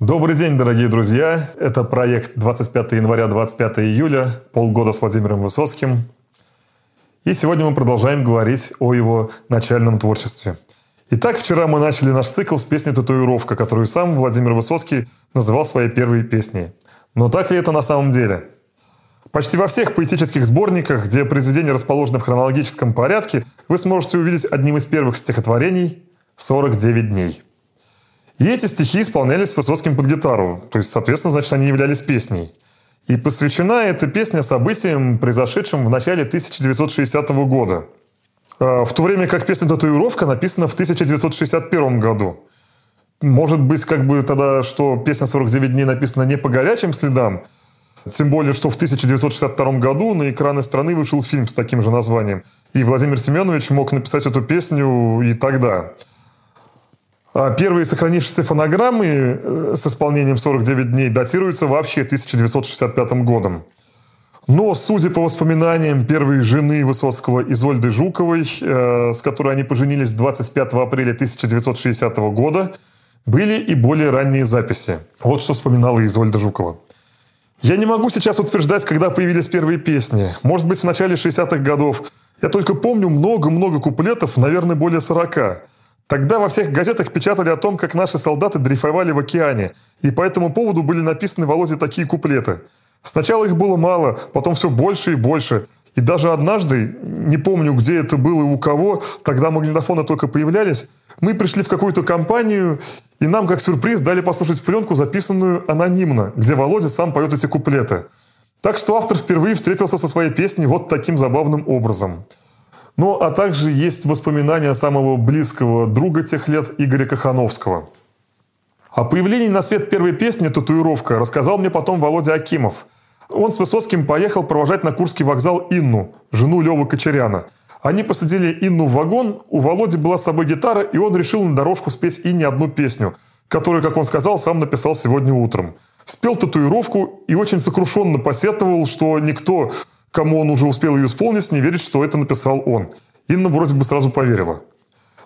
Добрый день, дорогие друзья. Это проект 25 января, 25 июля, полгода с Владимиром Высоцким. И сегодня мы продолжаем говорить о его начальном творчестве. Итак, вчера мы начали наш цикл с песни «Татуировка», которую сам Владимир Высоцкий называл своей первой песней. Но так ли это на самом деле? Почти во всех поэтических сборниках, где произведения расположены в хронологическом порядке, вы сможете увидеть одним из первых стихотворений «49 дней». И эти стихи исполнялись Высоцким под гитару. То есть, соответственно, значит, они являлись песней. И посвящена эта песня событиям, произошедшим в начале 1960 года. А, в то время как песня «Татуировка» написана в 1961 году. Может быть, как бы тогда, что песня «49 дней» написана не по горячим следам, тем более, что в 1962 году на экраны страны вышел фильм с таким же названием. И Владимир Семенович мог написать эту песню и тогда. А первые сохранившиеся фонограммы э, с исполнением 49 дней датируются вообще 1965 годом. Но, судя по воспоминаниям первой жены Высоцкого Изольды Жуковой, э, с которой они поженились 25 апреля 1960 года, были и более ранние записи. Вот что вспоминала Изольда Жукова. «Я не могу сейчас утверждать, когда появились первые песни. Может быть, в начале 60-х годов. Я только помню много-много куплетов, наверное, более 40. Тогда во всех газетах печатали о том, как наши солдаты дрейфовали в океане, и по этому поводу были написаны Володе такие куплеты. Сначала их было мало, потом все больше и больше. И даже однажды, не помню, где это было и у кого, тогда магнитофоны только появлялись, мы пришли в какую-то компанию, и нам, как сюрприз, дали послушать пленку, записанную анонимно, где Володя сам поет эти куплеты. Так что автор впервые встретился со своей песней вот таким забавным образом – ну, а также есть воспоминания самого близкого друга тех лет Игоря Кахановского. О появлении на свет первой песни «Татуировка» рассказал мне потом Володя Акимов. Он с Высоцким поехал провожать на Курский вокзал Инну, жену Левы Кочеряна. Они посадили Инну в вагон, у Володи была с собой гитара, и он решил на дорожку спеть Инне одну песню, которую, как он сказал, сам написал сегодня утром. Спел татуировку и очень сокрушенно посетовал, что никто кому он уже успел ее исполнить, не верит, что это написал он. Инна вроде бы сразу поверила.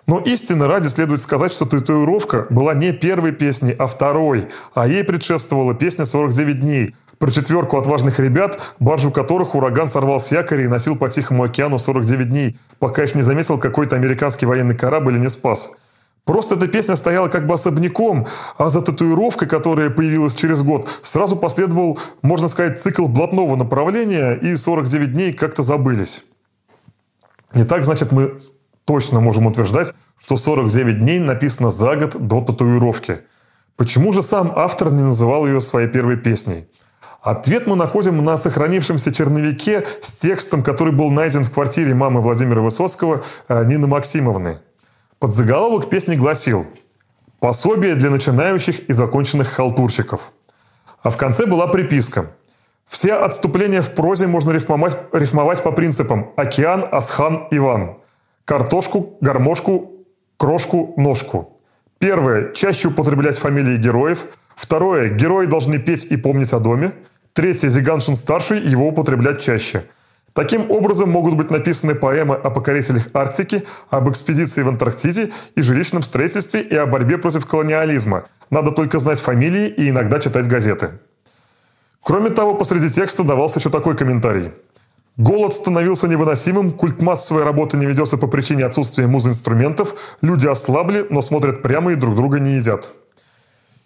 Но истинно ради следует сказать, что «Татуировка» была не первой песней, а второй, а ей предшествовала песня «49 дней», про четверку отважных ребят, баржу которых ураган сорвал с якоря и носил по Тихому океану 49 дней, пока их не заметил какой-то американский военный корабль и не спас – Просто эта песня стояла как бы особняком, а за татуировкой, которая появилась через год, сразу последовал, можно сказать, цикл блатного направления, и 49 дней как-то забылись. И так, значит, мы точно можем утверждать, что 49 дней написано за год до татуировки. Почему же сам автор не называл ее своей первой песней? Ответ мы находим на сохранившемся черновике с текстом, который был найден в квартире мамы Владимира Высоцкого э, Нины Максимовны. Подзаголовок песни гласил «Пособие для начинающих и законченных халтурщиков». А в конце была приписка «Все отступления в прозе можно рифмовать, рифмовать по принципам «Океан», «Асхан», «Иван». Картошку, гармошку, крошку, ножку. Первое – чаще употреблять фамилии героев. Второе – герои должны петь и помнить о доме. Третье – Зиганшин-старший его употреблять чаще – Таким образом могут быть написаны поэмы о покорителях Арктики, об экспедиции в Антарктиде и жилищном строительстве и о борьбе против колониализма. Надо только знать фамилии и иногда читать газеты. Кроме того, посреди текста давался еще такой комментарий. Голод становился невыносимым, культ массовой работы не ведется по причине отсутствия музинструментов, люди ослабли, но смотрят прямо и друг друга не едят.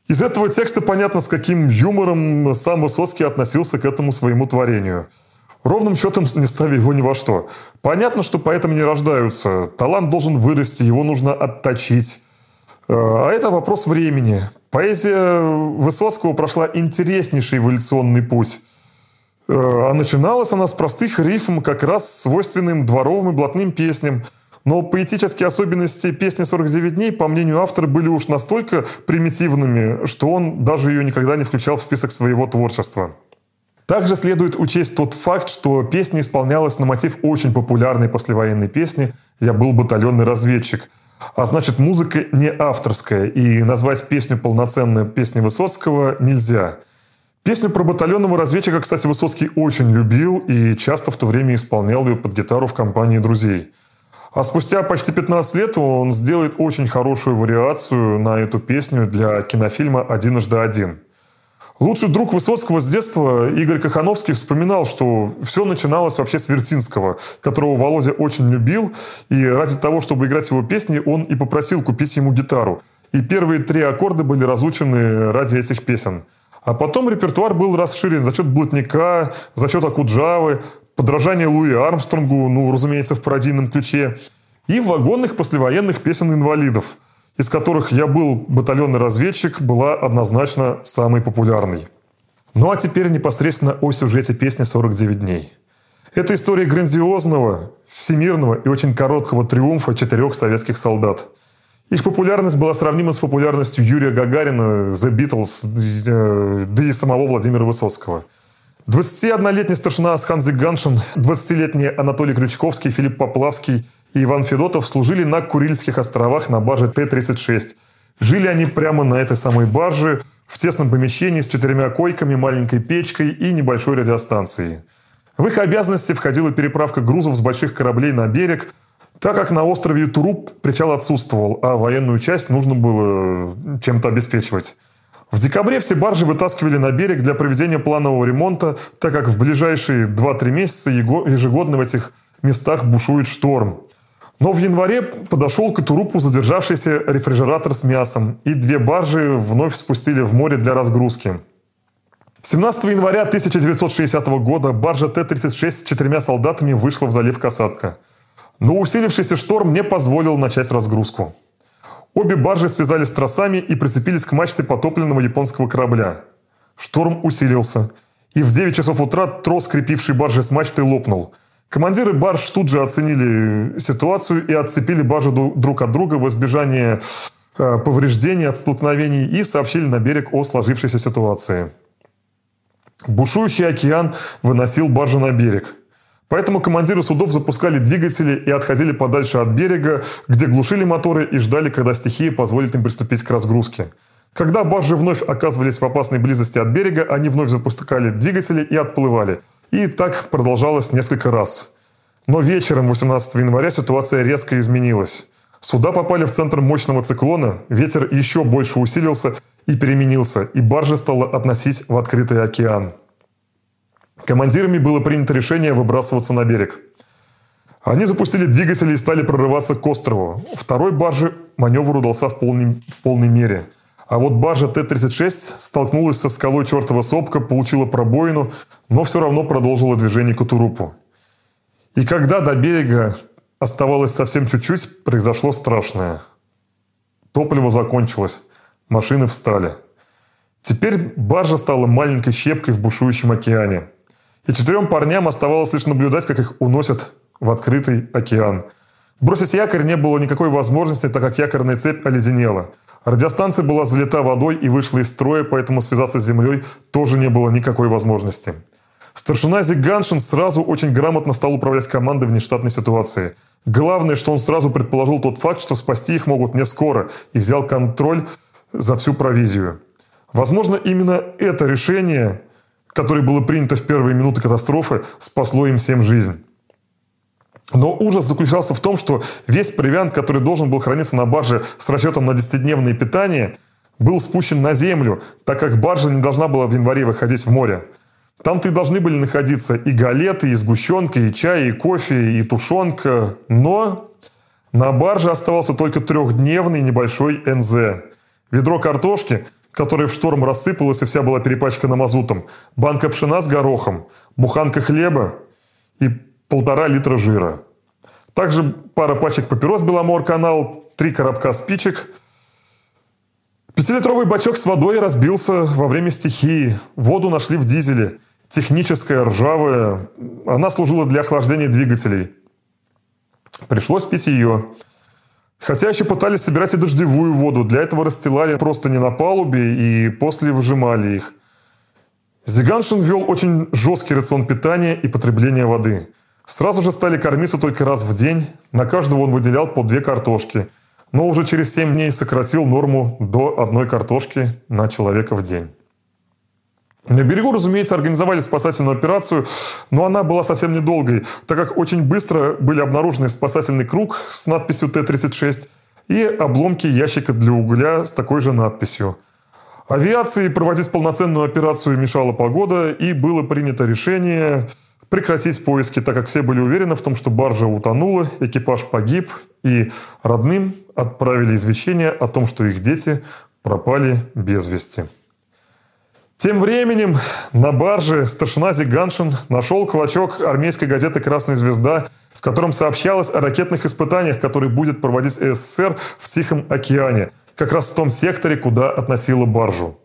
Из этого текста понятно, с каким юмором сам Высоцкий относился к этому своему творению – ровным счетом не ставя его ни во что. Понятно, что поэтому не рождаются. Талант должен вырасти, его нужно отточить. Э, а это вопрос времени. Поэзия Высоцкого прошла интереснейший эволюционный путь. Э, а начиналась она с простых рифм, как раз свойственным дворовым и блатным песням. Но поэтические особенности песни «49 дней», по мнению автора, были уж настолько примитивными, что он даже ее никогда не включал в список своего творчества. Также следует учесть тот факт, что песня исполнялась на мотив очень популярной послевоенной песни «Я был батальонный разведчик». А значит, музыка не авторская, и назвать песню полноценной песней Высоцкого нельзя. Песню про батальонного разведчика, кстати, Высоцкий очень любил и часто в то время исполнял ее под гитару в компании друзей. А спустя почти 15 лет он сделает очень хорошую вариацию на эту песню для кинофильма «Одиножды один». Лучший друг Высоцкого с детства Игорь Кахановский вспоминал, что все начиналось вообще с Вертинского, которого Володя очень любил, и ради того, чтобы играть его песни, он и попросил купить ему гитару. И первые три аккорда были разучены ради этих песен. А потом репертуар был расширен за счет блатника, за счет Акуджавы, подражание Луи Армстронгу, ну, разумеется, в пародийном ключе, и вагонных послевоенных песен инвалидов – из которых «Я был батальонный разведчик» была однозначно самой популярной. Ну а теперь непосредственно о сюжете песни «49 дней». Это история грандиозного, всемирного и очень короткого триумфа четырех советских солдат. Их популярность была сравнима с популярностью Юрия Гагарина, The Beatles, э, да и самого Владимира Высоцкого. 21-летний старшина Асхан Зиганшин, 20-летний Анатолий Крючковский, Филипп Поплавский – и Иван Федотов служили на Курильских островах на барже Т-36. Жили они прямо на этой самой барже, в тесном помещении с четырьмя койками, маленькой печкой и небольшой радиостанцией. В их обязанности входила переправка грузов с больших кораблей на берег, так как на острове Туруп причал отсутствовал, а военную часть нужно было чем-то обеспечивать. В декабре все баржи вытаскивали на берег для проведения планового ремонта, так как в ближайшие 2-3 месяца ежегодно в этих местах бушует шторм. Но в январе подошел к Турупу задержавшийся рефрижератор с мясом, и две баржи вновь спустили в море для разгрузки. 17 января 1960 года баржа Т-36 с четырьмя солдатами вышла в залив Касатка. Но усилившийся шторм не позволил начать разгрузку. Обе баржи связались тросами и прицепились к мачте потопленного японского корабля. Шторм усилился, и в 9 часов утра трос, крепивший баржи с мачтой, лопнул – Командиры барж тут же оценили ситуацию и отцепили баржи друг от друга в избежание э, повреждений от столкновений и сообщили на берег о сложившейся ситуации. Бушующий океан выносил баржи на берег. Поэтому командиры судов запускали двигатели и отходили подальше от берега, где глушили моторы и ждали, когда стихия позволит им приступить к разгрузке. Когда баржи вновь оказывались в опасной близости от берега, они вновь запускали двигатели и отплывали – и так продолжалось несколько раз. Но вечером 18 января ситуация резко изменилась. Суда попали в центр мощного циклона, ветер еще больше усилился и переменился, и баржа стала относить в открытый океан. Командирами было принято решение выбрасываться на берег. Они запустили двигатели и стали прорываться к острову. Второй барже маневр удался в полной, в полной мере – а вот баржа Т-36 столкнулась со скалой чертова сопка, получила пробоину, но все равно продолжила движение к Утурупу. И когда до берега оставалось совсем чуть-чуть, произошло страшное. Топливо закончилось, машины встали. Теперь баржа стала маленькой щепкой в бушующем океане. И четырем парням оставалось лишь наблюдать, как их уносят в открытый океан. Бросить якорь не было никакой возможности, так как якорная цепь оледенела – Радиостанция была залита водой и вышла из строя, поэтому связаться с землей тоже не было никакой возможности. Старшина Зиганшин сразу очень грамотно стал управлять командой в нештатной ситуации. Главное, что он сразу предположил тот факт, что спасти их могут не скоро, и взял контроль за всю провизию. Возможно, именно это решение, которое было принято в первые минуты катастрофы, спасло им всем жизнь. Но ужас заключался в том, что весь провиант, который должен был храниться на барже с расчетом на 10-дневное питание, был спущен на землю, так как баржа не должна была в январе выходить в море. Там-то и должны были находиться и галеты, и сгущенка, и чай, и кофе, и тушенка. Но на барже оставался только трехдневный небольшой НЗ. Ведро картошки, которое в шторм рассыпалось и вся была перепачкана мазутом, банка пшена с горохом, буханка хлеба и полтора литра жира. Также пара пачек папирос Беломор канал, три коробка спичек. Пятилитровый бачок с водой разбился во время стихии. Воду нашли в дизеле. Техническая, ржавая. Она служила для охлаждения двигателей. Пришлось пить ее. Хотя еще пытались собирать и дождевую воду. Для этого расстилали просто не на палубе и после выжимали их. Зиганшин ввел очень жесткий рацион питания и потребления воды. Сразу же стали кормиться только раз в день. На каждого он выделял по две картошки. Но уже через 7 дней сократил норму до одной картошки на человека в день. На берегу, разумеется, организовали спасательную операцию, но она была совсем недолгой, так как очень быстро были обнаружены спасательный круг с надписью Т-36 и обломки ящика для угля с такой же надписью. Авиации проводить полноценную операцию мешала погода, и было принято решение прекратить поиски, так как все были уверены в том, что баржа утонула, экипаж погиб, и родным отправили извещение о том, что их дети пропали без вести. Тем временем на барже старшина Зиганшин нашел клочок армейской газеты «Красная звезда», в котором сообщалось о ракетных испытаниях, которые будет проводить СССР в Тихом океане, как раз в том секторе, куда относила баржу.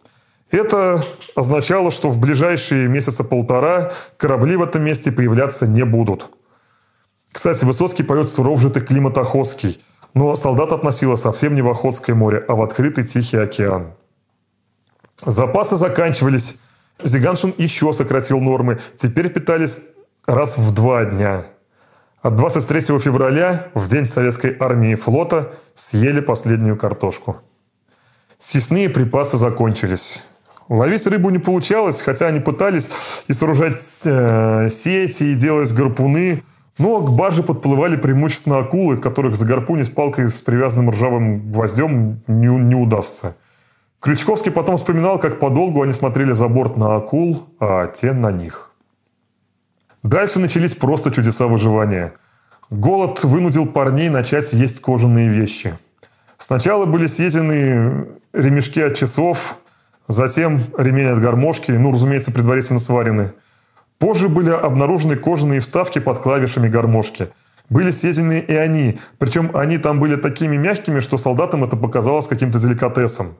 Это означало, что в ближайшие месяца полтора корабли в этом месте появляться не будут. Кстати, Высоцкий поет «Суров же ты климат Охотский», но солдат относила совсем не в Охотское море, а в открытый Тихий океан. Запасы заканчивались. Зиганшин еще сократил нормы. Теперь питались раз в два дня. От 23 февраля, в день Советской армии и флота, съели последнюю картошку. Съестные припасы закончились. Ловить рыбу не получалось, хотя они пытались и сооружать э, сети, и делать гарпуны. Но к барже подплывали преимущественно акулы, которых загарпунить палкой с привязанным ржавым гвоздем не, не удастся. Крючковский потом вспоминал, как подолгу они смотрели за борт на акул, а те на них. Дальше начались просто чудеса выживания. Голод вынудил парней начать есть кожаные вещи. Сначала были съедены ремешки от часов, затем ремень от гармошки, ну, разумеется, предварительно сварены. Позже были обнаружены кожаные вставки под клавишами гармошки. Были съедены и они, причем они там были такими мягкими, что солдатам это показалось каким-то деликатесом.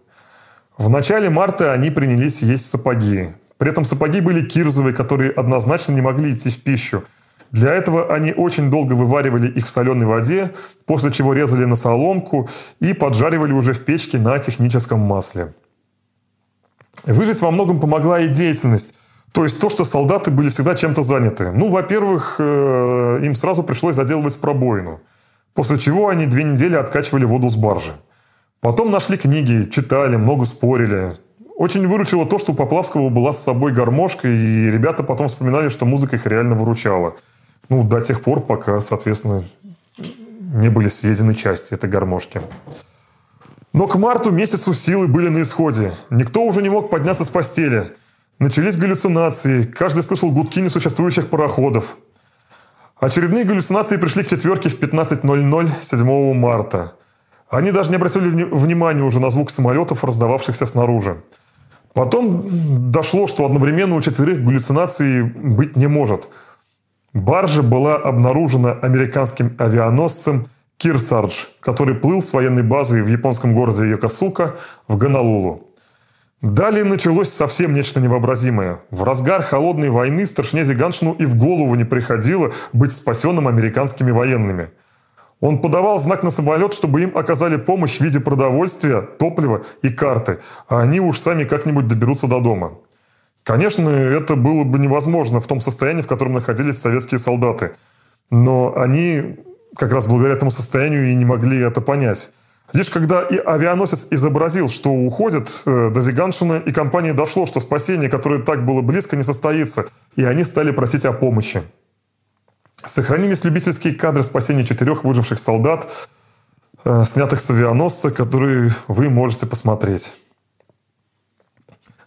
В начале марта они принялись есть сапоги. При этом сапоги были кирзовые, которые однозначно не могли идти в пищу. Для этого они очень долго вываривали их в соленой воде, после чего резали на соломку и поджаривали уже в печке на техническом масле. Выжить во многом помогла и деятельность. То есть то, что солдаты были всегда чем-то заняты. Ну, во-первых, э, им сразу пришлось заделывать пробоину. После чего они две недели откачивали воду с баржи. Потом нашли книги, читали, много спорили. Очень выручило то, что у Поплавского была с собой гармошка, и ребята потом вспоминали, что музыка их реально выручала. Ну, до тех пор, пока, соответственно, не были съедены части этой гармошки. Но к марту месяцу силы были на исходе. Никто уже не мог подняться с постели. Начались галлюцинации. Каждый слышал гудки несуществующих пароходов. Очередные галлюцинации пришли к четверке в 15.00 7 марта. Они даже не обратили внимания уже на звук самолетов, раздававшихся снаружи. Потом дошло, что одновременно у четверых галлюцинаций быть не может. Баржа была обнаружена американским авианосцем Кирсардж, который плыл с военной базы в японском городе Йокосука в Гонолулу. Далее началось совсем нечто невообразимое. В разгар холодной войны старшине Зиганшину и в голову не приходило быть спасенным американскими военными – он подавал знак на самолет, чтобы им оказали помощь в виде продовольствия, топлива и карты, а они уж сами как-нибудь доберутся до дома. Конечно, это было бы невозможно в том состоянии, в котором находились советские солдаты. Но они как раз благодаря этому состоянию и не могли это понять. Лишь когда и авианосец изобразил, что уходит э, до Зиганшина, и компании дошло, что спасение, которое так было близко, не состоится, и они стали просить о помощи. Сохранились любительские кадры спасения четырех выживших солдат, э, снятых с авианосца, которые вы можете посмотреть.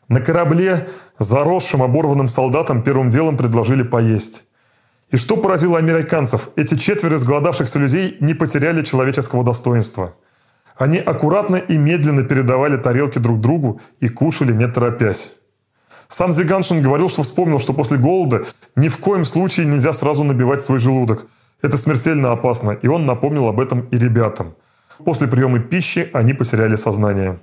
На корабле заросшим оборванным солдатам первым делом предложили поесть. И что поразило американцев, эти четверо изголодавшихся людей не потеряли человеческого достоинства. Они аккуратно и медленно передавали тарелки друг другу и кушали не торопясь. Сам Зиганшин говорил, что вспомнил, что после голода ни в коем случае нельзя сразу набивать свой желудок. Это смертельно опасно, и он напомнил об этом и ребятам. После приема пищи они потеряли сознание.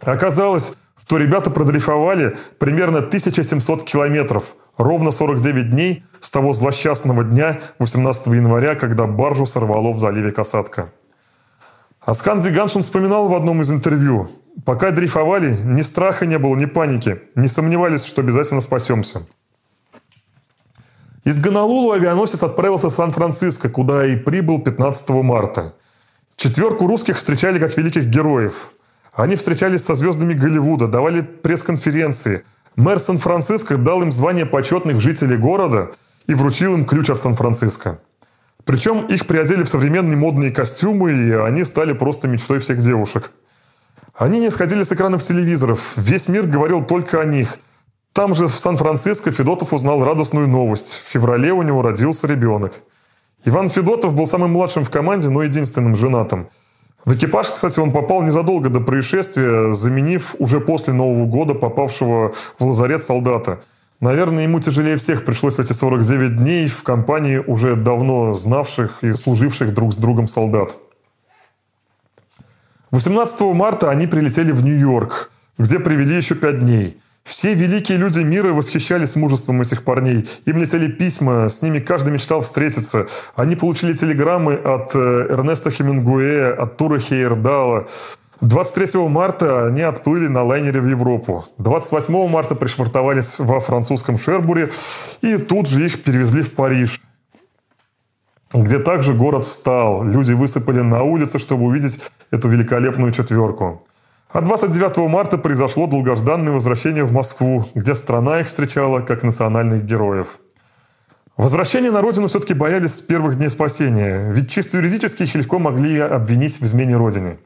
Оказалось, что ребята продрейфовали примерно 1700 километров, ровно 49 дней с того злосчастного дня 18 января, когда баржу сорвало в заливе Касатка. Аскан Зиганшин вспоминал в одном из интервью, Пока дрейфовали, ни страха не было, ни паники. Не сомневались, что обязательно спасемся. Из Гонолулу авианосец отправился в Сан-Франциско, куда и прибыл 15 марта. Четверку русских встречали как великих героев. Они встречались со звездами Голливуда, давали пресс-конференции, Мэр Сан-Франциско дал им звание почетных жителей города и вручил им ключ от Сан-Франциско. Причем их приодели в современные модные костюмы, и они стали просто мечтой всех девушек. Они не сходили с экранов телевизоров. Весь мир говорил только о них. Там же, в Сан-Франциско, Федотов узнал радостную новость. В феврале у него родился ребенок. Иван Федотов был самым младшим в команде, но единственным женатым. В экипаж, кстати, он попал незадолго до происшествия, заменив уже после Нового года попавшего в лазарет солдата – Наверное, ему тяжелее всех пришлось в эти 49 дней в компании уже давно знавших и служивших друг с другом солдат. 18 марта они прилетели в Нью-Йорк, где провели еще пять дней. Все великие люди мира восхищались мужеством этих парней. Им летели письма, с ними каждый мечтал встретиться. Они получили телеграммы от э, Эрнеста Хемингуэя, от Тура Хейердала. 23 марта они отплыли на лайнере в Европу. 28 марта пришвартовались во французском Шербуре и тут же их перевезли в Париж, где также город встал. Люди высыпали на улицы, чтобы увидеть эту великолепную четверку. А 29 марта произошло долгожданное возвращение в Москву, где страна их встречала как национальных героев. Возвращение на родину все-таки боялись с первых дней спасения, ведь чисто юридически их легко могли обвинить в измене родине.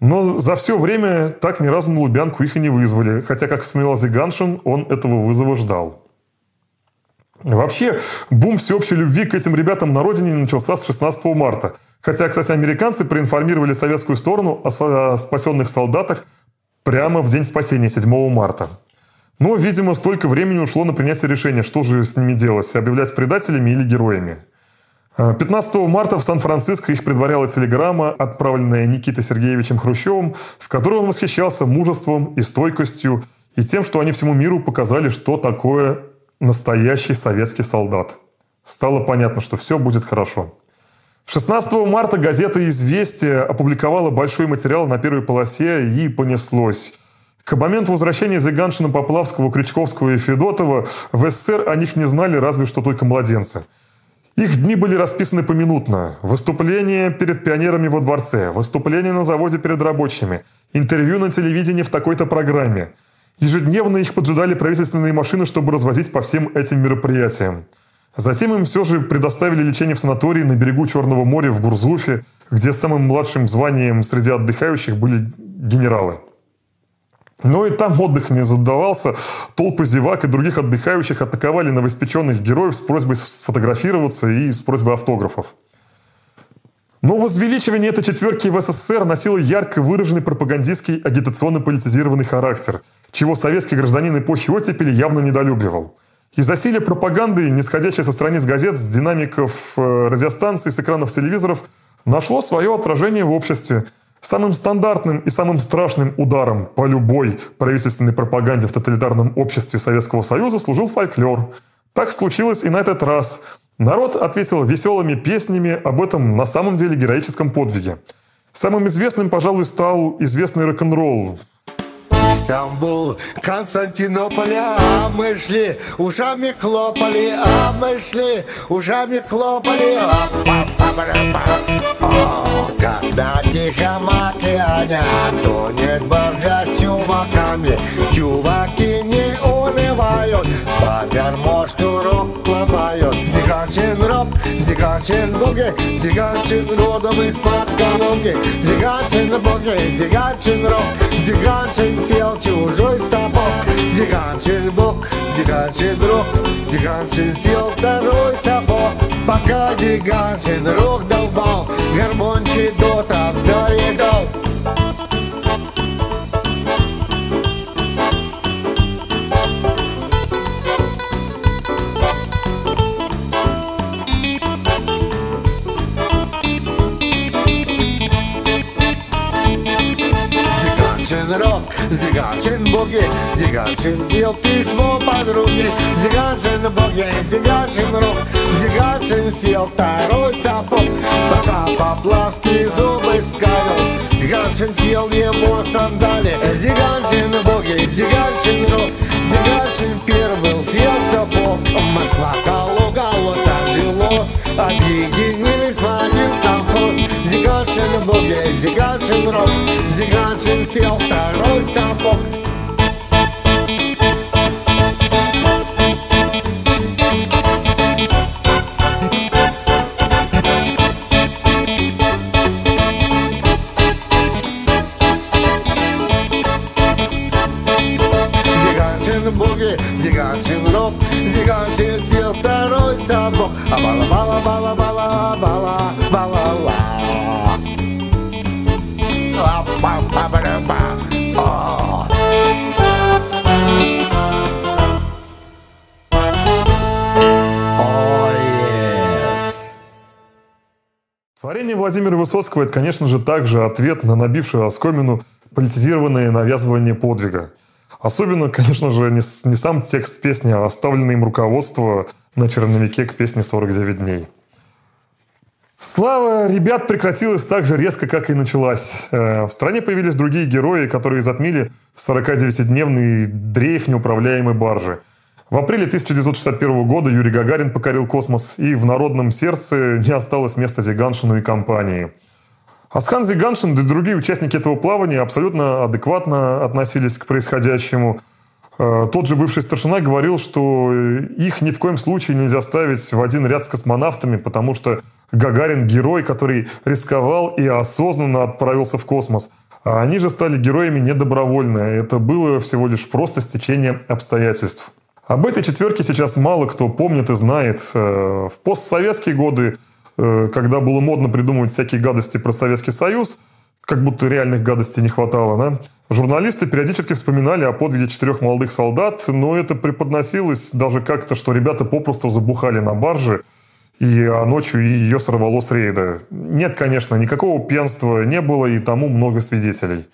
Но за все время так ни разу на Лубянку их и не вызвали, хотя, как вспоминал Зиганшин, он этого вызова ждал. Вообще, бум всеобщей любви к этим ребятам на родине начался с 16 марта. Хотя, кстати, американцы проинформировали советскую сторону о спасенных солдатах прямо в день спасения, 7 марта. Но, видимо, столько времени ушло на принятие решения, что же с ними делать, объявлять предателями или героями. 15 марта в Сан-Франциско их предваряла телеграмма, отправленная Никитой Сергеевичем Хрущевым, в которой он восхищался мужеством и стойкостью и тем, что они всему миру показали, что такое настоящий советский солдат. Стало понятно, что все будет хорошо. 16 марта газета «Известия» опубликовала большой материал на первой полосе и понеслось. К моменту возвращения Зиганшина, Поплавского, Крючковского и Федотова в СССР о них не знали разве что только младенцы – их дни были расписаны поминутно. Выступления перед пионерами во дворце, выступления на заводе перед рабочими, интервью на телевидении в такой-то программе. Ежедневно их поджидали правительственные машины, чтобы развозить по всем этим мероприятиям. Затем им все же предоставили лечение в санатории на берегу Черного моря в Гурзуфе, где самым младшим званием среди отдыхающих были генералы. Но и там отдых не задавался. Толпы зевак и других отдыхающих атаковали новоиспеченных героев с просьбой сфотографироваться и с просьбой автографов. Но возвеличивание этой четверки в СССР носило ярко выраженный пропагандистский агитационно-политизированный характер, чего советский гражданин эпохи оттепели явно недолюбливал. И засилие пропаганды, нисходящей со страниц газет, с динамиков э, радиостанций, с экранов телевизоров, нашло свое отражение в обществе – Самым стандартным и самым страшным ударом по любой правительственной пропаганде в тоталитарном обществе Советского Союза служил фольклор. Так случилось и на этот раз. Народ ответил веселыми песнями об этом на самом деле героическом подвиге. Самым известным, пожалуй, стал известный рок-н-ролл. Стамбул, Константинополь, а мы шли, ушами хлопали, а мы шли, ушами хлопали. Когда тихо океане тонет баржа с чуваками, чуваки не унывают, по штурок ломают. Zigančin rob, zigančin boge, zigančin rodom izpad kanoge, zigančin boge, zigančin rob, zigančin sjel čužoj sabok, zigančin bog, zigančin rob, zigančin sjel taroj sabok, пока zigančin rok долбал, гармонь седота вдали дал. Зиганчин боги, Зиганчин дел письмо подруге. Зиганчин боги, Зиганчин рок Зиганчин сел второй сапог. Пока Поплавский зубы скалил Зиганчин съел его сандали. Зиганчин боги, Зиганчин рок Зиганчин первый съел сапог Москва, Калуга, Лос-Анджелес. Объединились в один колхоз. Зиганчин боги, Зиганчин рок Зиганчин Высоцкого – это, конечно же, также ответ на набившую оскомину политизированное навязывание подвига. Особенно, конечно же, не, не сам текст песни, а оставленное им руководство на черновике к песне «49 дней». Слава ребят прекратилась так же резко, как и началась. Э, В стране появились другие герои, которые затмили 49-дневный дрейф неуправляемой баржи. В апреле 1961 года Юрий Гагарин покорил космос, и в народном сердце не осталось места Зиганшину и компании. Асхан Зиганшин и другие участники этого плавания абсолютно адекватно относились к происходящему. Э, Тот же бывший старшина говорил, что э, их ни в коем случае нельзя ставить в один ряд с космонавтами, потому что Гагарин – герой, который рисковал и осознанно отправился в космос. А они же стали героями недобровольно. Это было всего лишь просто стечение обстоятельств. Об этой четверке сейчас мало кто помнит и знает. Э, В постсоветские годы, э, когда было модно придумывать всякие гадости про Советский Союз, как будто реальных гадостей не хватало, да? Журналисты периодически вспоминали о подвиге четырех молодых солдат, но это преподносилось даже как-то, что ребята попросту забухали на барже, и а ночью ее сорвало с рейда. Нет, конечно, никакого пьянства не было, и тому много свидетелей.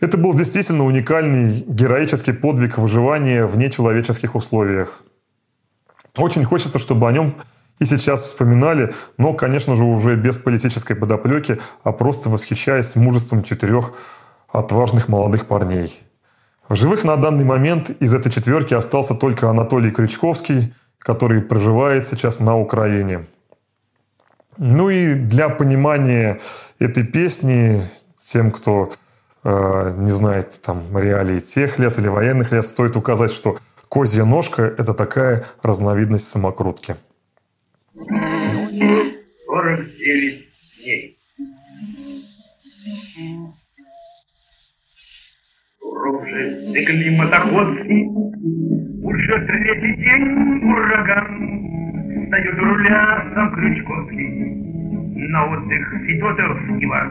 Это был действительно уникальный героический подвиг выживания в нечеловеческих условиях. Очень хочется, чтобы о нем и сейчас вспоминали, но, конечно же, уже без политической подоплеки, а просто восхищаясь мужеством четырех отважных молодых парней. В живых на данный момент из этой четверки остался только Анатолий Крючковский, который проживает сейчас на Украине. Ну и для понимания этой песни тем, кто не знает там реалий тех лет или военных лет, стоит указать, что козья ножка – это такая разновидность самокрутки. 49 дней. Урок-же климатоходцы, уже третий день ураган, Встает руля сам Крючковский, на отдых Федотов Иван.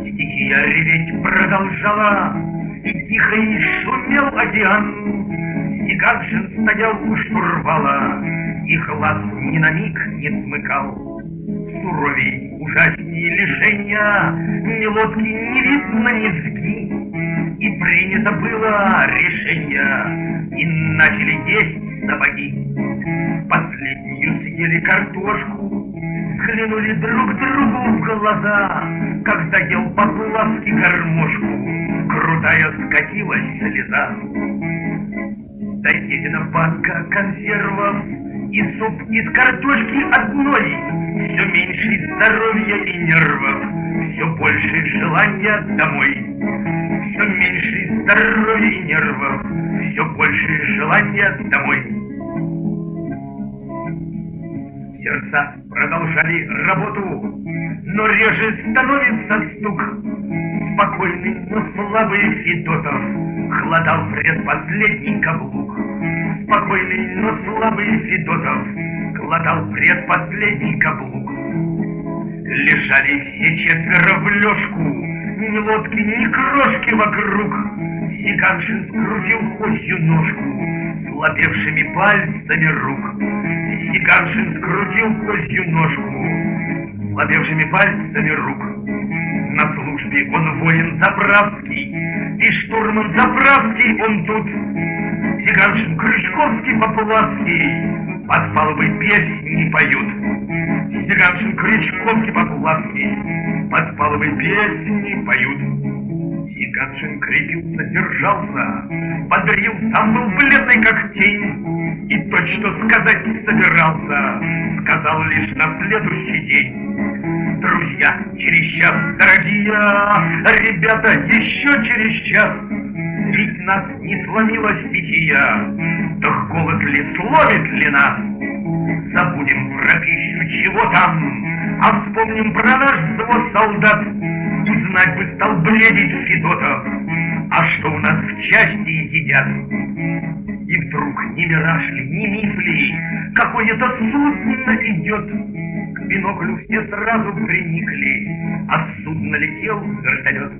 Стихия реветь продолжала, и тихо и шумел океан. Сиганшин стоял у штурвала, и глаз ни на миг не смыкал. Суровей, ужаснее лишения, ни лодки не видно, ни зги. И принято было решение, и начали есть сапоги. Последнюю съели картошку, взглянули друг другу в глаза, когда ел Поплавский гармошку, крутая скатилась слеза. Доедена банка консервов и суп из картошки одной. Все меньше здоровья и нервов, все больше желания домой. Все меньше здоровья и нервов, все больше желания домой. Сердца продолжали работу, но реже становится стук. Спокойный, но слабый Федотов хладал предпоследний каблук. Спокойный, но слабый Федотов глотал предпоследний каблук. Лежали все четверо в лёжку, ни лодки, ни крошки вокруг. Сиганшин скрутил козью ножку слабевшими пальцами рук. Сиганшин скрутил козью ножку слабевшими пальцами рук. На службе он воин заправский, и штурман заправский он тут. Сиганшин Крючковский Поплавский под палубой песни поют. Сиганшин Крючковский Поплавский под палубой песни поют. Сиганшин крепился, держался, бодрил, сам был бледный, как тень, и то, что сказать собирался, сказал лишь на следующий день. Друзья, через час, дорогие, ребята, еще через час, ведь нас не сломила стихия, то голод ли словит ли нас? Забудем про пищу, чего там, а вспомним про наш взвод солдат. Узнать бы стал бредить Федотов, а что у нас в части едят? И вдруг ни мираж ли, ни миф ли, какое-то судно идет. К биноклю все сразу приникли, а судно летел вертолет.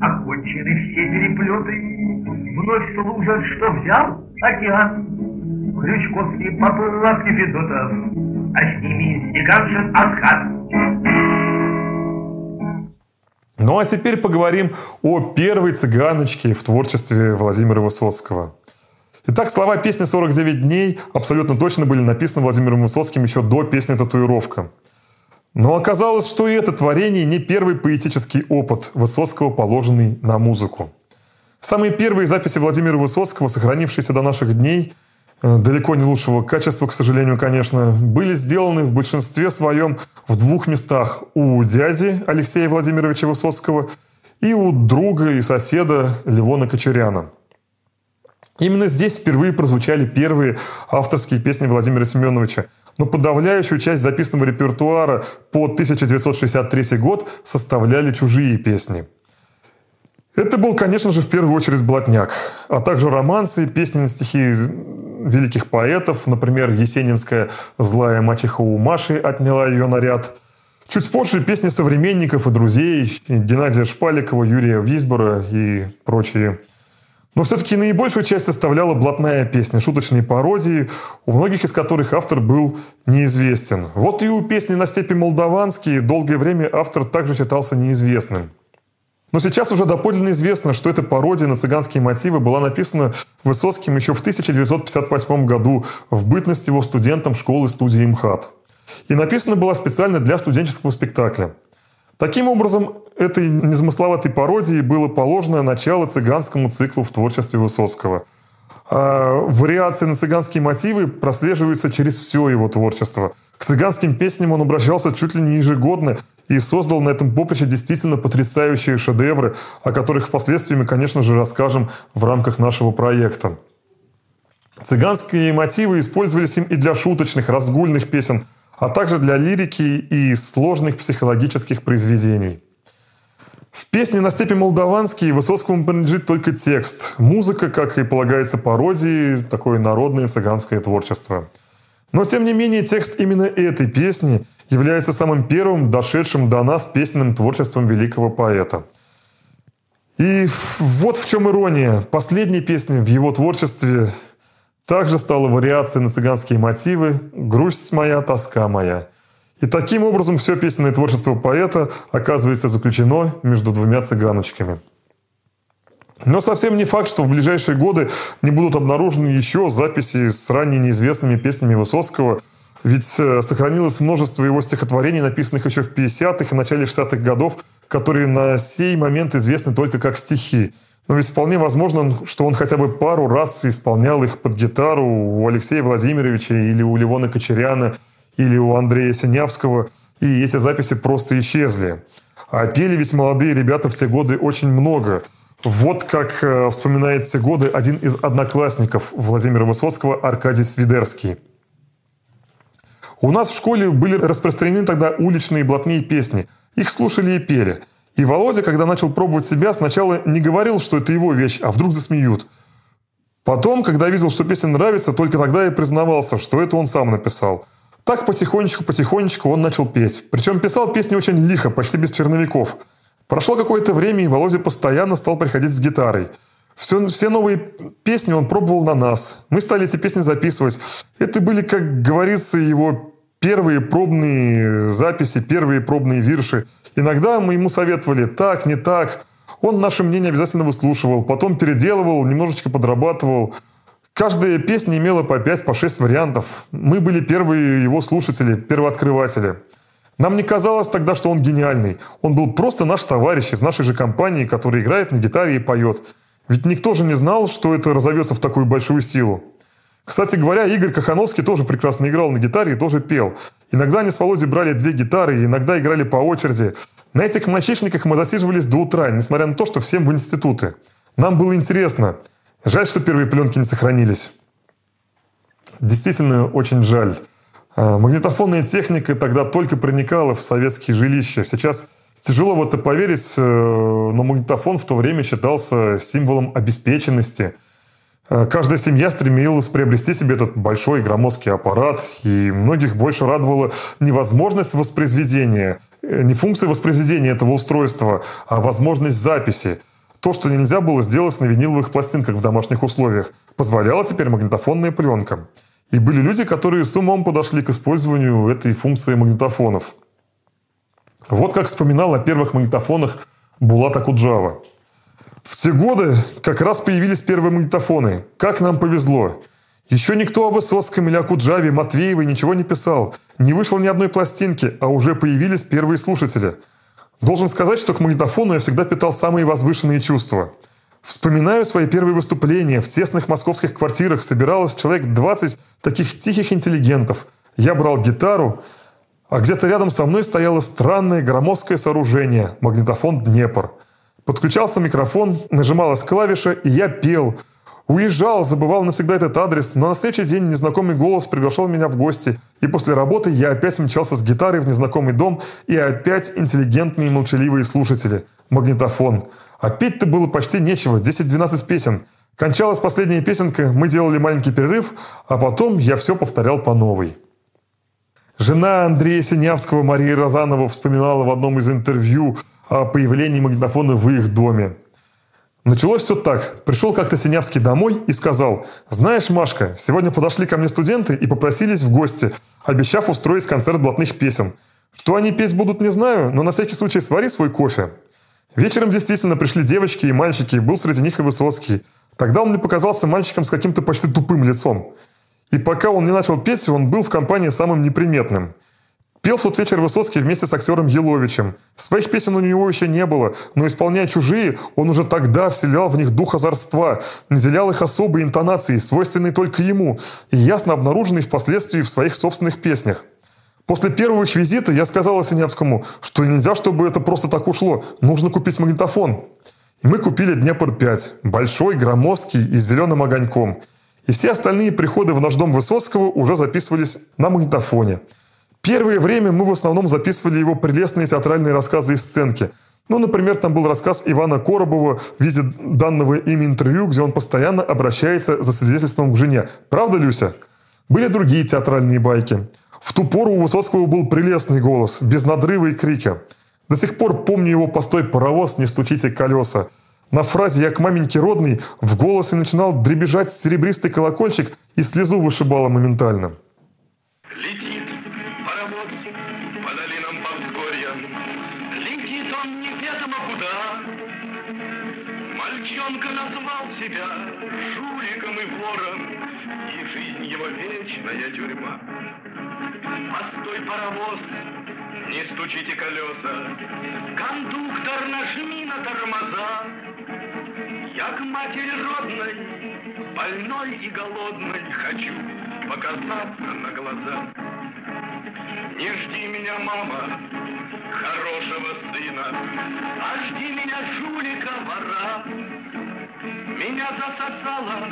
Окончены все переплеты, вновь служат, что взял океан. Крючковский поплавки Федотов, а с ними Стеганшин Асхат. Ну а теперь поговорим о первой цыганочке в творчестве Владимира Высоцкого. Итак, слова песни «49 дней» абсолютно точно были написаны Владимиром Высоцким еще до песни «Татуировка». Но оказалось, что и это творение не первый поэтический опыт Высоцкого, положенный на музыку. Самые первые записи Владимира Высоцкого, сохранившиеся до наших дней, далеко не лучшего качества, к сожалению, конечно, были сделаны в большинстве своем в двух местах. У дяди Алексея Владимировича Высоцкого и у друга и соседа Левона Кочеряна – Именно здесь впервые прозвучали первые авторские песни Владимира Семеновича. Но подавляющую часть записанного репертуара по 1963 год составляли чужие песни. Это был, конечно же, в первую очередь блатняк, а также романсы, песни на стихи великих поэтов, например, Есенинская «Злая мачеха у Маши» отняла ее наряд. Чуть позже песни современников и друзей Геннадия Шпаликова, Юрия Висбора и прочие – но все-таки наибольшую часть составляла блатная песня, шуточные пародии, у многих из которых автор был неизвестен. Вот и у песни «На степи молдаванские» долгое время автор также считался неизвестным. Но сейчас уже доподлинно известно, что эта пародия на цыганские мотивы была написана Высоцким еще в 1958 году в бытность его студентом школы-студии МХАТ. И написана была специально для студенческого спектакля – Таким образом, этой незамысловатой пародии было положено начало цыганскому циклу в творчестве Высоцкого. А вариации на цыганские мотивы прослеживаются через все его творчество. К цыганским песням он обращался чуть ли не ежегодно и создал на этом поприще действительно потрясающие шедевры, о которых впоследствии мы, конечно же, расскажем в рамках нашего проекта. Цыганские мотивы использовались им и для шуточных, разгульных песен – а также для лирики и сложных психологических произведений. В песне «На степи молдаванский» Высоцкому принадлежит только текст. Музыка, как и полагается пародии, такое народное цыганское творчество. Но, тем не менее, текст именно этой песни является самым первым, дошедшим до нас песенным творчеством великого поэта. И вот в чем ирония. Последней песни в его творчестве также стала вариацией на цыганские мотивы «Грусть моя, тоска моя». И таким образом все песенное творчество поэта оказывается заключено между двумя цыганочками. Но совсем не факт, что в ближайшие годы не будут обнаружены еще записи с ранее неизвестными песнями Высоцкого, ведь э, сохранилось множество его стихотворений, написанных еще в 50-х и начале 60-х годов, которые на сей момент известны только как стихи. Но ведь вполне возможно, что он хотя бы пару раз исполнял их под гитару у Алексея Владимировича или у Левона Кочеряна или у Андрея Синявского, и эти записи просто исчезли. А пели ведь молодые ребята в те годы очень много. Вот как э, вспоминает те годы один из одноклассников Владимира Высоцкого Аркадий Свидерский. У нас в школе были распространены тогда уличные блатные песни. Их слушали и пели – и Володя, когда начал пробовать себя, сначала не говорил, что это его вещь, а вдруг засмеют. Потом, когда видел, что песня нравится, только тогда и признавался, что это он сам написал. Так потихонечку-потихонечку он начал петь. Причем писал песни очень лихо, почти без черновиков. Прошло какое-то время, и Володя постоянно стал приходить с гитарой. Все, все новые песни он пробовал на нас. Мы стали эти песни записывать. Это были, как говорится, его первые пробные записи, первые пробные вирши – Иногда мы ему советовали так, не так. Он наше мнение обязательно выслушивал, потом переделывал, немножечко подрабатывал. Каждая песня имела по 5, по 6 вариантов. Мы были первые его слушатели, первооткрыватели. Нам не казалось тогда, что он гениальный. Он был просто наш товарищ из нашей же компании, который играет на гитаре и поет. Ведь никто же не знал, что это разовьется в такую большую силу. Кстати говоря, Игорь Кахановский тоже прекрасно играл на гитаре и тоже пел. Иногда они с Володей брали две гитары, иногда играли по очереди. На этих мальчишниках мы засиживались до утра, несмотря на то, что всем в институты. Нам было интересно. Жаль, что первые пленки не сохранились. Действительно, очень жаль. А, магнитофонная техника тогда только проникала в советские жилища. Сейчас тяжело в это поверить, э, но магнитофон в то время считался символом обеспеченности – Э, каждая семья стремилась приобрести себе этот большой громоздкий аппарат, и многих больше радовала невозможность воспроизведения, э, не функция воспроизведения этого устройства, а возможность записи. То, что нельзя было сделать на виниловых пластинках в домашних условиях, позволяла теперь магнитофонная пленка. И были люди, которые с умом подошли к использованию этой функции магнитофонов. Вот как вспоминал о первых магнитофонах Булат Акуджава. В те годы как раз появились первые магнитофоны. Как нам повезло. Еще никто о Высоцком или о Куджаве, Матвеевой ничего не писал. Не вышло ни одной пластинки, а уже появились первые слушатели. Должен сказать, что к магнитофону я всегда питал самые возвышенные чувства. Вспоминаю свои первые выступления. В тесных московских квартирах собиралось человек 20 таких тихих интеллигентов. Я брал гитару, а где-то рядом со мной стояло странное громоздкое сооружение – магнитофон «Днепр». Подключался микрофон, нажималась клавиша, и я пел. Уезжал, забывал навсегда этот адрес, но на следующий день незнакомый голос приглашал меня в гости, и после работы я опять мчался с гитарой в незнакомый дом, и опять интеллигентные и молчаливые слушатели. Магнитофон. А петь-то было почти нечего, 10-12 песен. Кончалась последняя песенка, мы делали маленький перерыв, а потом я все повторял по новой. Жена Андрея Синявского, Мария Розанова, вспоминала в одном из интервью – о появлении магнитофона в их доме. Началось все так. Пришел как-то Синявский домой и сказал, «Знаешь, Машка, сегодня подошли ко мне студенты и попросились в гости, обещав устроить концерт блатных песен. Что они петь будут, не знаю, но на всякий случай свари свой кофе». Вечером действительно пришли девочки и мальчики, был среди них и Высоцкий. Тогда он мне показался мальчиком с каким-то почти тупым лицом. И пока он не начал петь, он был в компании самым неприметным – Пел в тот вечер Высоцкий вместе с актером Еловичем. Своих песен у него еще не было, но исполняя чужие, он уже тогда вселял в них дух озорства, наделял их особой интонацией, свойственной только ему, и ясно обнаруженной впоследствии в своих собственных песнях. После первого их визита я сказал Синявскому, что нельзя, чтобы это просто так ушло, нужно купить магнитофон. И мы купили Днепр-5, большой, громоздкий и с зеленым огоньком. И все остальные приходы в наш дом Высоцкого уже записывались на магнитофоне – Первое время мы в основном записывали его прелестные театральные рассказы и сценки. Ну, например, там был рассказ Ивана Коробова в виде данного им интервью, где он постоянно обращается за свидетельством к жене. Правда, Люся? Были другие театральные байки. В ту пору у Высоцкого был прелестный голос, без надрыва и крика. До сих пор помню его постой «Паровоз, не стучите колеса». На фразе «Я к маменьке родный» в голосе начинал дребезжать серебристый колокольчик и слезу вышибало моментально. Мальчонка назвал себя жуликом и вором, И жизнь его вечная тюрьма. Постой, паровоз, не стучите колеса, Кондуктор, нажми на тормоза. Я к матери родной, больной и голодной, Хочу показаться на глаза. Не жди меня, мама, хорошего сына, А жди меня, жулика, вора. Меня засосала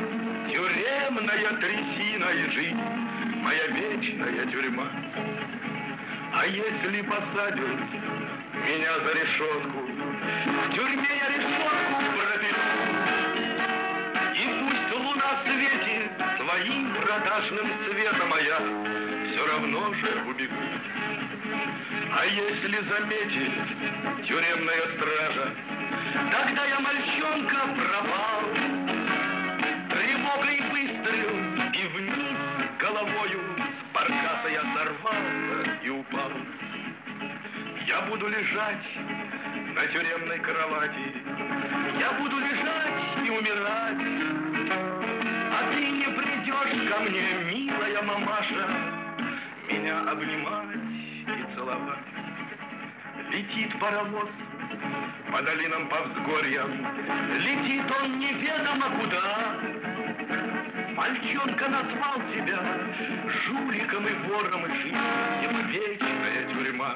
тюремная трясина и жизнь, Моя вечная тюрьма. А если посадят меня за решетку, В тюрьме я решетку проберу. И пусть луна светит своим продажным цветом, А я все равно же убегу. А если заметит тюремная стража, Тогда я мальчонка пропал. Тревогой выстрел и вниз головою С баркаса я сорвался и упал. Я буду лежать на тюремной кровати, Я буду лежать и умирать. А ты не придешь ко мне, милая мамаша, Меня обнимать и целовать. Летит паровоз по долинам, по взгорьям. Летит он неведомо куда. Мальчонка назвал себя жуликом и вором, и жизнь его вечная тюрьма.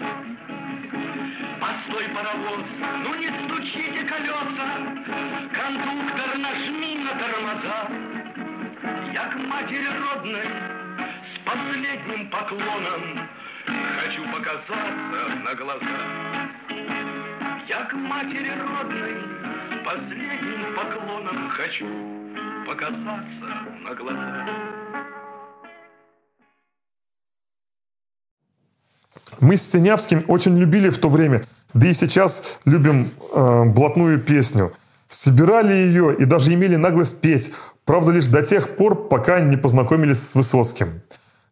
Постой, паровоз, ну не стучите колеса, кондуктор, нажми на тормоза. Я к матери родной с последним поклоном хочу показаться на глаза. Я к матери родной последним поклоном хочу показаться на глаза. Мы с Синявским очень любили в то время, да и сейчас любим э, блатную песню. Собирали ее и даже имели наглость петь, правда лишь до тех пор, пока не познакомились с Высоцким.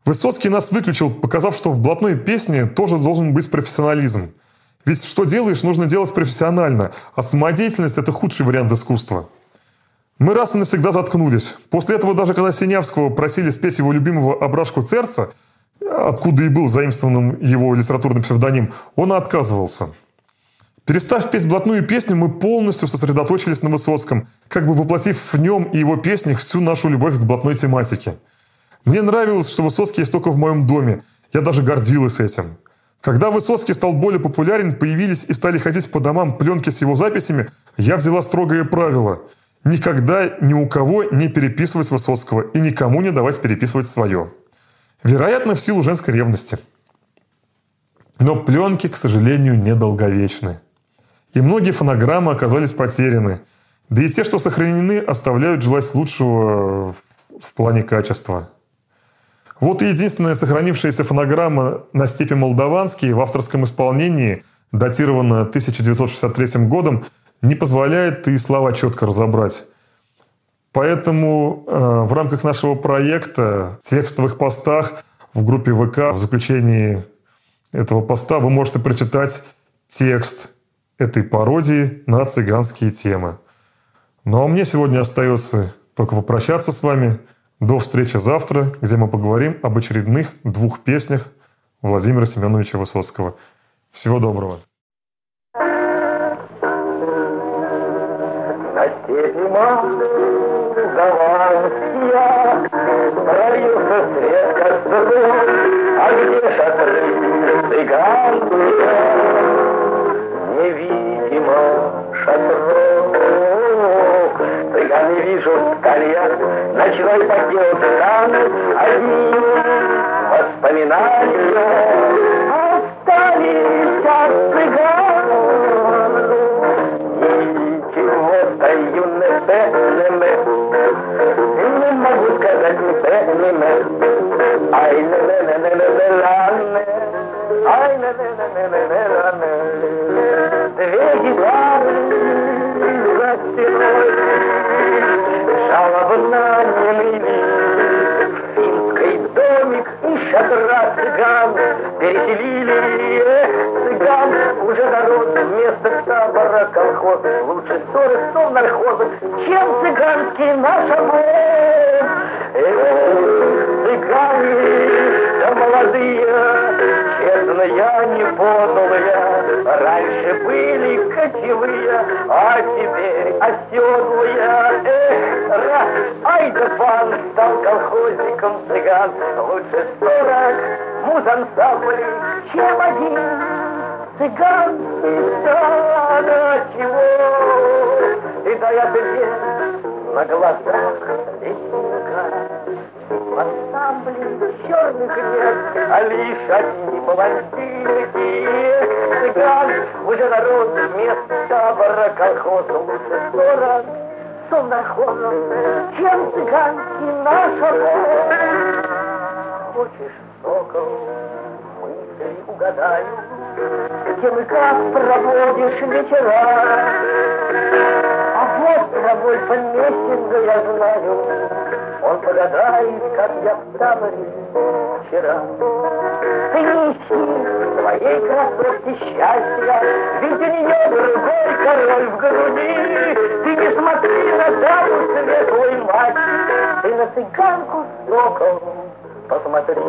Высоцкий нас выключил, показав, что в блатной песне тоже должен быть профессионализм. Ведь что делаешь, нужно делать профессионально, а самодеятельность – это худший вариант искусства. Мы раз и навсегда заткнулись. После этого даже когда Синявского просили спеть его любимого «Ображку Церца», откуда и был заимствованным его литературный псевдоним, он отказывался. Перестав петь блатную песню, мы полностью сосредоточились на Высоцком, как бы воплотив в нем и его песнях всю нашу любовь к блатной тематике. Мне нравилось, что Высоцкий есть только в моем доме. Я даже гордилась этим. Когда Высоцкий стал более популярен, появились и стали ходить по домам пленки с его записями, я взяла строгое правило – никогда ни у кого не переписывать Высоцкого и никому не давать переписывать свое. Вероятно, в силу женской ревности. Но пленки, к сожалению, недолговечны. И многие фонограммы оказались потеряны. Да и те, что сохранены, оставляют желать лучшего в плане качества. Вот и единственная сохранившаяся фонограмма на степи Молдаванский в авторском исполнении, датирована 1963 годом, не позволяет и слова четко разобрать. Поэтому э, в рамках нашего проекта в текстовых постах в группе ВК в заключении этого поста вы можете прочитать текст этой пародии на цыганские темы. Ну а мне сегодня остается только попрощаться с вами. До встречи завтра, где мы поговорим об очередных двух песнях Владимира Семеновича Высоцкого. Всего доброго. Пролился свет, как а где шатры цыганские? Невидимо шатров. Цыган не вижу колья, ночной подъем станут одни воспоминания. Остались от цыган. Могу сказать ни Ай, не не не не не не Ай, не не не не не не Две гитары за стеной Жалобно не шатра цыган Переселили, эх, цыган Уже народ вместо табора колхоз Лучше ссоры стол нархоза Чем цыганский наш обоз. Эх, цыгане, да молодые Честная, не подлая Раньше были кочевые А теперь оседлые Раз, ай да пан Стал колхозником цыган. Лучше сорок муз-ансамблей Чем один цыган. Да, да, чего? И да я тебе на глазах лесника В ансамбле черных нет, а лишь одни блондинки Цыган, уже народ вместо табора колхоза Лучше сто раз совнархозом, чем цыганский наш обоз? Хочешь, сокол, мысли угадаю. Кем и как проводишь вечера А вот тобой поместен, я знаю Он погадает, как я в вчера. Ты ищи своей красотки счастья Ведь у нее другой король в груди. Ты не смотри на даму светлой мать Ты на цыганку сокол посмотри